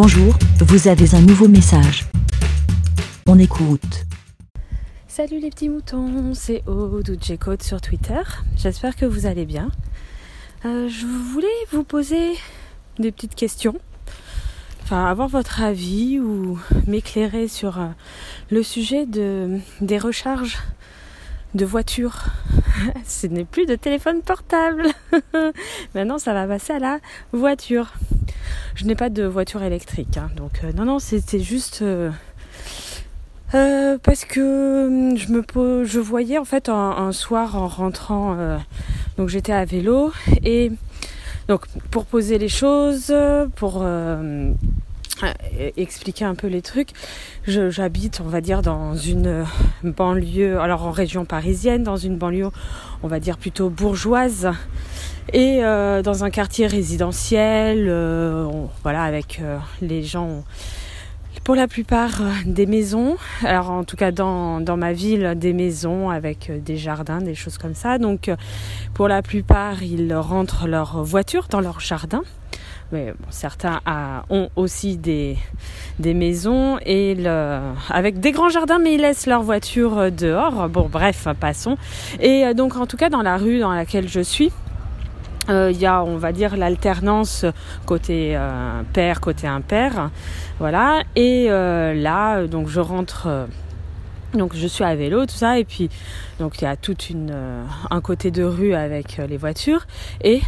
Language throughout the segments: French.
Bonjour, vous avez un nouveau message. On écoute. Salut les petits moutons, c'est Aude ou J-Code sur Twitter. J'espère que vous allez bien. Euh, je voulais vous poser des petites questions. Enfin, avoir votre avis ou m'éclairer sur euh, le sujet de, des recharges de voitures. Ce n'est plus de téléphone portable. Maintenant, ça va passer à la voiture. Je n'ai pas de voiture électrique, hein, donc euh, non, non, c'était juste euh, euh, parce que hum, je me je voyais en fait un, soir en rentrant, donc j'étais à vélo et donc pour poser les choses, pour expliquer un peu les trucs. J'habite, on va dire, dans une banlieue, alors en région parisienne, dans une banlieue, on va dire plutôt bourgeoise, et euh, dans un quartier résidentiel, euh, voilà, avec euh, les gens, pour la plupart des maisons. Alors en tout cas dans, dans ma ville, des maisons avec des jardins, des choses comme ça. Donc pour la plupart, ils rentrent leur voiture dans leur jardin mais certains ont aussi des, des maisons et avec des grands jardins, mais ils laissent leur voiture euh, dehors. Bon, bref, passons. Et euh, donc, en tout cas, dans la rue dans laquelle je suis, euh, il y a, on va dire, l'alternance côté père, côté impair. Voilà. Et là, donc, je rentre. Donc je suis à vélo, tout ça, et puis donc il y a toute une un côté de rue avec les voitures et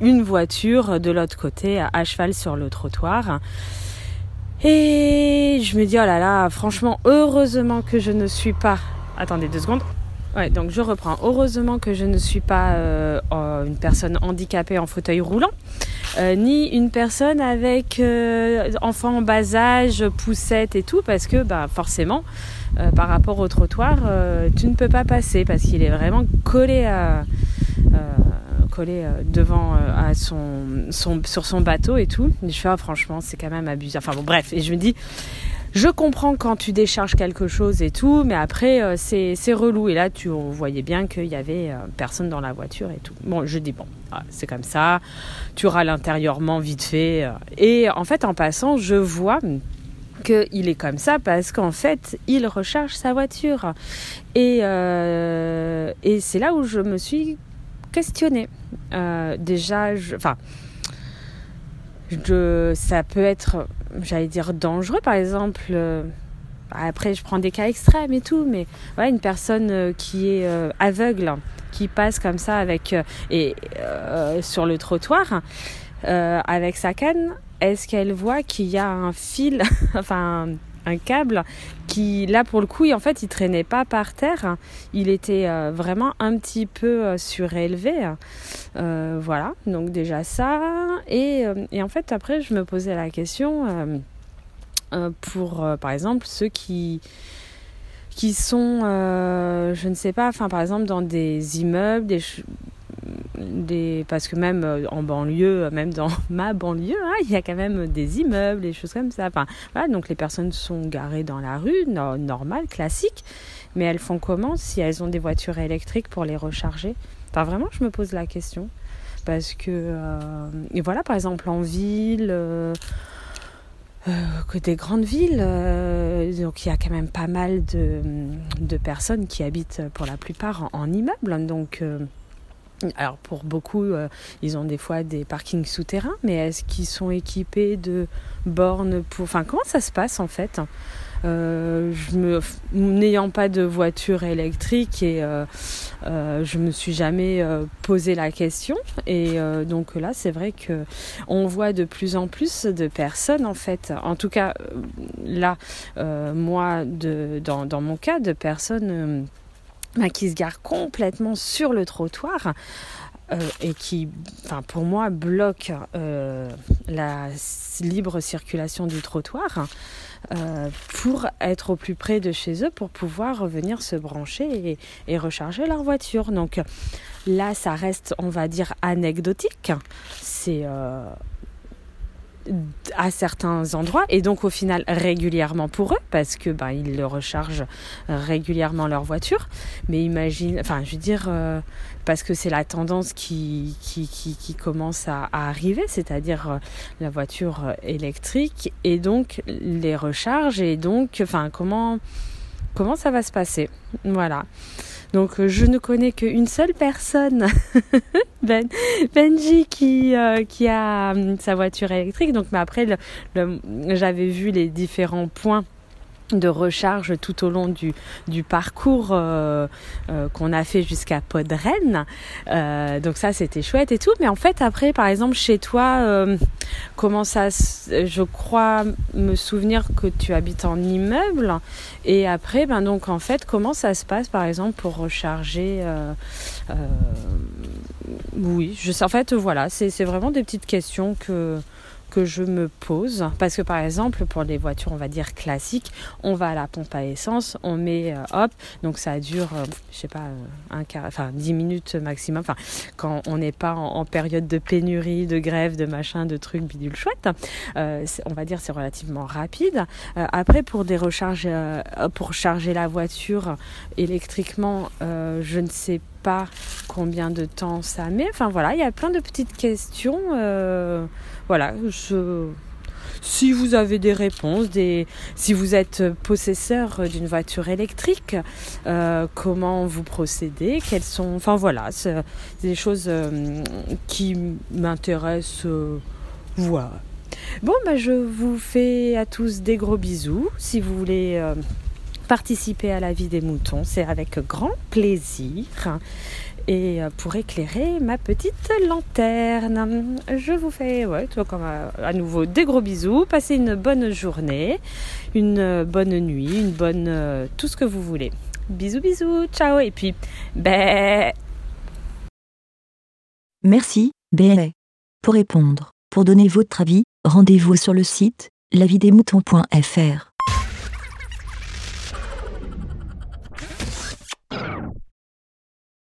une voiture de l'autre côté à cheval sur le trottoir. Et je me dis, oh là là, franchement, heureusement que je ne suis pas... Attendez deux secondes. Ouais, donc je reprends. Heureusement que je ne suis pas euh, une personne handicapée en fauteuil roulant, euh, ni une personne avec euh, enfant en bas âge, poussette et tout, parce que bah, forcément, par rapport au trottoir, tu ne peux pas passer parce qu'il est vraiment collé à collé euh, devant euh, à son, son, sur son bateau et tout. je fais ah, franchement c'est quand même abusé. Enfin bon bref et je me dis je comprends quand tu décharges quelque chose et tout, mais après euh, c'est relou. Et là, tu voyais bien qu'il y avait personne dans la voiture et tout. Bon, je dis bon, c'est comme ça. Tu râles intérieurement vite fait. et en fait, en passant, je vois qu'il est comme ça parce qu'en fait, il recharge sa voiture. Et, et c'est là où je me suis questionner. Euh, déjà, enfin, ça peut être, j'allais dire, dangereux, par exemple. Euh, après, je prends des cas extrêmes et tout, mais voilà, une personne euh, qui est aveugle, qui passe comme ça avec et sur le trottoir avec sa canne, est-ce qu'elle voit qu'il y a un fil, enfin un câble qui, là pour le coup, en fait, il traînait pas par terre. Il était euh, vraiment un petit peu euh, surélevé. Euh, voilà, donc déjà ça. Et, et, en fait, après, je me posais la question pour, par exemple, ceux qui qui sont, je ne sais pas, enfin par exemple dans des immeubles, des, parce que même euh, en banlieue, même dans ma banlieue, hein, il y a quand même des immeubles, des choses comme ça. Donc les personnes sont garées dans la rue, normal, classique, mais elles font comment si elles ont des voitures électriques pour les recharger? Enfin, vraiment, je me pose la question. Parce que, euh, et voilà, par exemple, en ville, euh, que des grandes villes, donc il y a quand même pas mal de, personnes qui habitent pour la plupart en, en immeuble. Donc, alors pour beaucoup, euh, ils ont des fois des parkings souterrains, mais est-ce qu'ils sont équipés de bornes pour... Enfin, comment ça se passe en fait? Euh, n'ayant pas de voiture électrique et euh, euh je me suis jamais posé la question. Et donc là c'est vrai que on voit de plus en plus de personnes en fait. En tout cas là moi dans mon cas de personnes bah, qui se gare complètement sur le trottoir euh, et qui, pour moi, bloque euh, la libre circulation du trottoir euh, pour être au plus près de chez eux, pour pouvoir revenir se brancher et, et, recharger leur voiture. Donc là, ça reste, on va dire, anecdotique. C'est à certains endroits et donc au final régulièrement pour eux parce que ben ils rechargent régulièrement leur voiture. Mais imagine enfin je veux dire euh, parce que c'est la tendance qui, qui, qui, qui commence à, à arriver c'est-à-dire euh, la voiture électrique et donc les recharges et donc enfin comment comment ça va se passer voilà donc euh, je ne connais qu'une seule personne, ben, Benji, qui, euh, a hum, sa voiture électrique. Donc, mais après, j'avais vu les différents points de recharge tout au long du, du parcours euh, euh, qu'on a fait jusqu'à Podren. Euh, donc ça c'était chouette et tout. Mais en fait après par exemple chez toi, comment ça, je crois me souvenir que tu habites en immeuble. Et après ben donc en fait comment ça se passe par exemple pour recharger Oui, je en fait voilà c'est vraiment des petites questions que que je me pose. Parce que par exemple pour les voitures on va dire classiques on va à la pompe à essence on met euh, hop donc ça dure euh, je sais pas euh, un quart enfin 10 minutes maximum. Enfin quand on n'est pas en, période de pénurie de grève de machin de trucs bidule chouette on va dire c'est relativement rapide. Après pour des recharges pour charger la voiture électriquement je ne sais pas combien de temps ça met enfin voilà il y a plein de petites questions voilà, je... si vous avez des réponses, des... si vous êtes possesseur d'une voiture électrique, euh, comment vous procédez, quelles sont, enfin voilà, c'est des choses euh, qui m'intéressent. Euh, voilà. Bon, bah, je vous fais à tous des gros bisous. Si vous voulez euh, participer à la vie des moutons, c'est avec grand plaisir et euh, pour éclairer ma petite lanterne. Je vous fais ouais, comme à, à, nouveau des gros bisous. Passez une bonne journée, une bonne nuit, une bonne euh, tout ce que vous voulez. Bisous bisous, ciao et puis ben Merci, BLA. Pour répondre, pour donner votre avis, rendez-vous sur le site lavidesmoutons.fr.